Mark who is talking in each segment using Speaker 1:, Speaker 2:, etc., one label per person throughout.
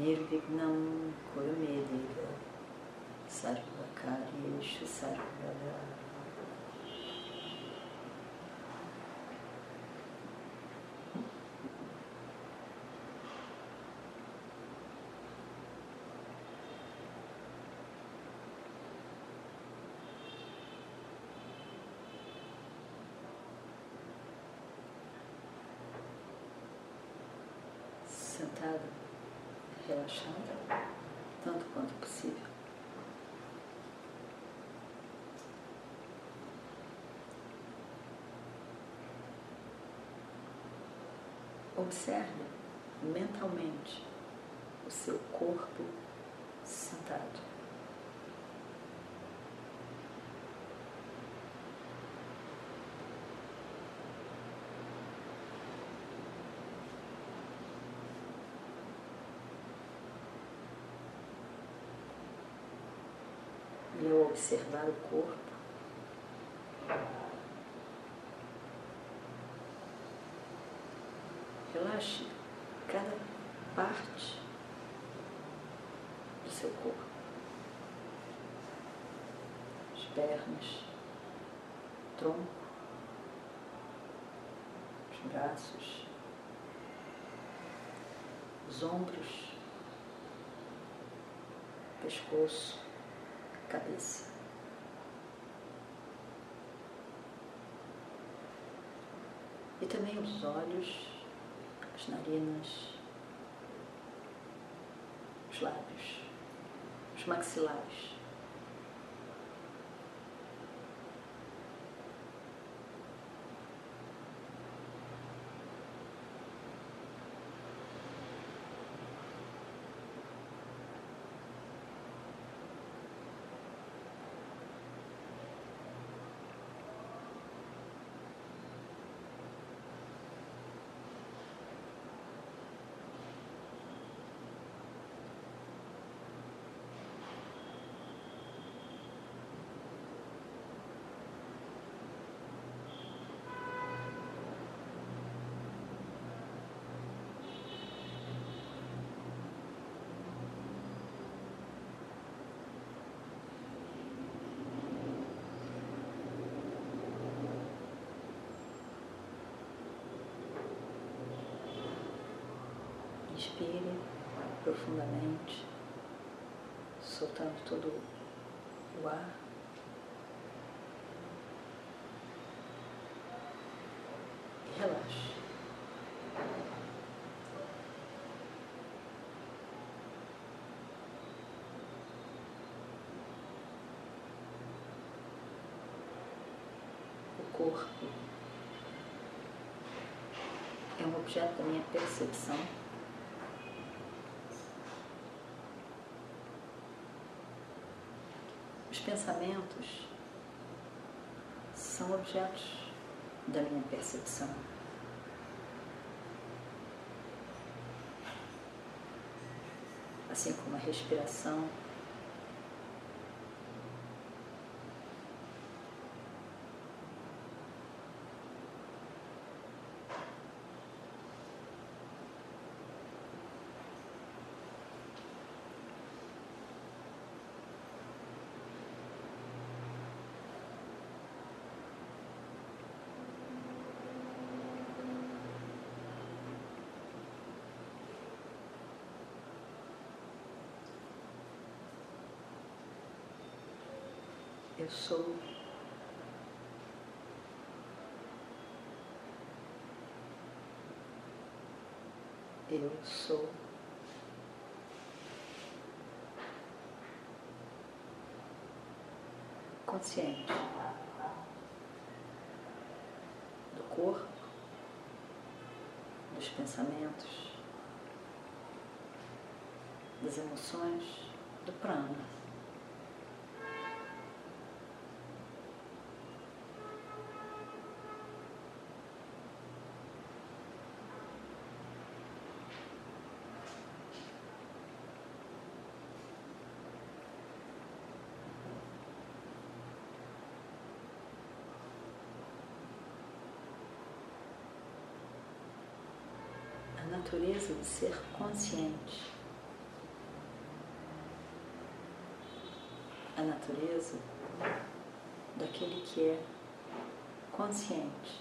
Speaker 1: Nirvignam Kurumedeva Sarvakaryeshu Sarvada Sentado relaxada, tanto quanto possível. Observe mentalmente o seu corpo sentado. e ao observar o corpo, relaxe cada parte do seu corpo, as pernas, tronco, os braços, os ombros, pescoço cabeça. E também os olhos, as narinas, os lábios, os maxilares. Inspire profundamente, soltando todo o ar. E relaxe. O corpo é um objeto da minha percepção. Pensamentos são objetos da minha percepção. Assim como a respiração Eu sou. Eu sou. Consciente do corpo, dos pensamentos, das emoções do prana. A natureza de ser consciente. A natureza daquele que é consciente.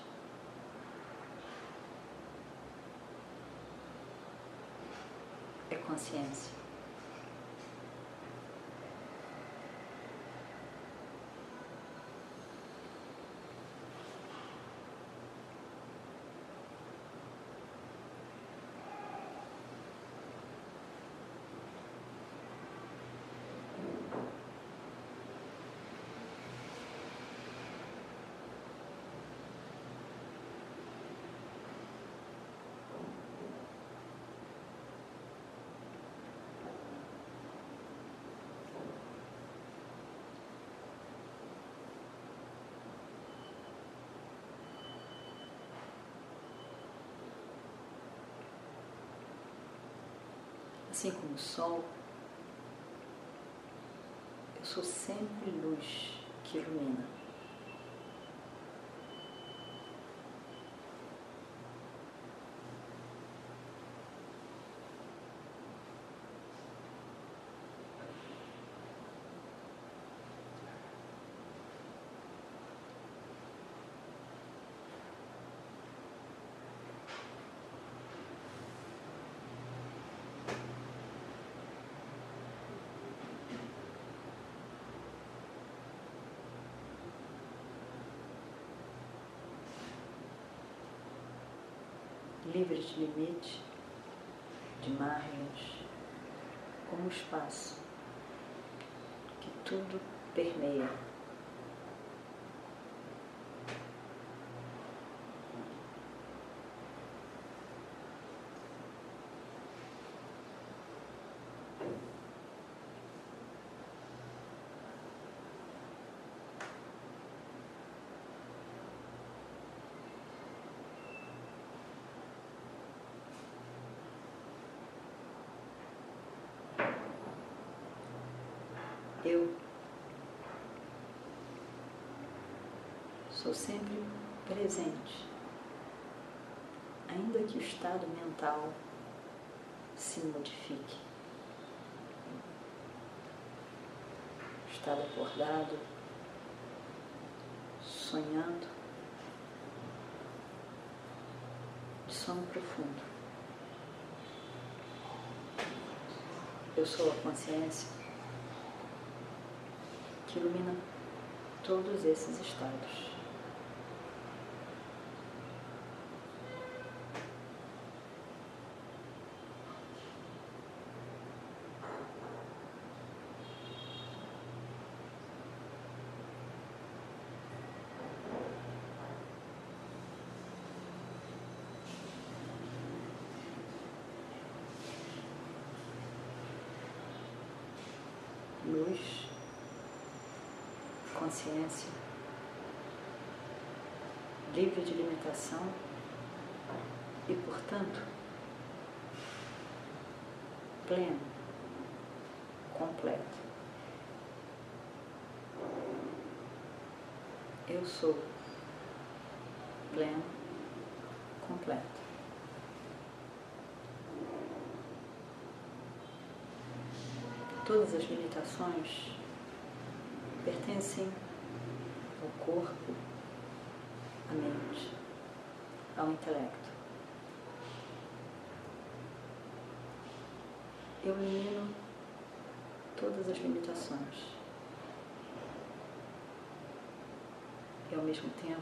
Speaker 1: É consciência. Assim como o sol, eu sou sempre luz que ilumina. Livre de limite, de margens, como o espaço que tudo permeia. Eu sou sempre presente, ainda que o estado mental se modifique. Estado acordado, sonhando, de sono profundo. Eu sou a consciência que ilumina todos esses estados. Luz consciência, livre de limitação e, portanto, pleno, completo. Eu sou pleno, completo. Todas as limitações pertencem ao corpo, à mente, ao intelecto. Eu elimino todas as limitações. E ao mesmo tempo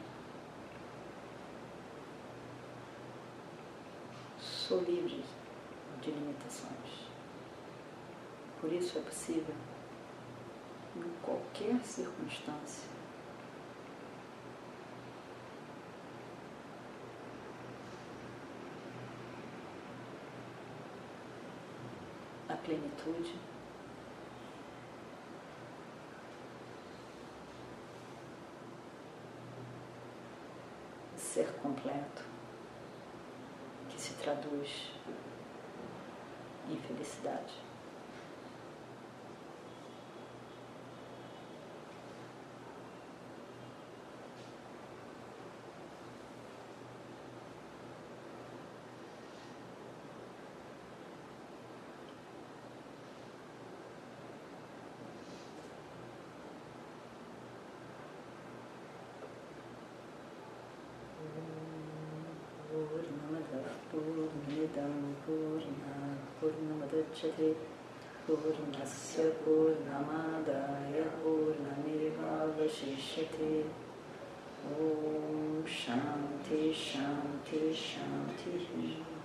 Speaker 1: sou livre de limitações. Por isso é possível em qualquer circunstância. plenitude. Ser completo, que se traduz em felicidade. पूर्णमुदच्छते पूर्णस्य पूर्णमादाय पूर्णमेवावशिष्यते। ॐ शान्ति शान्ति शान्तिः।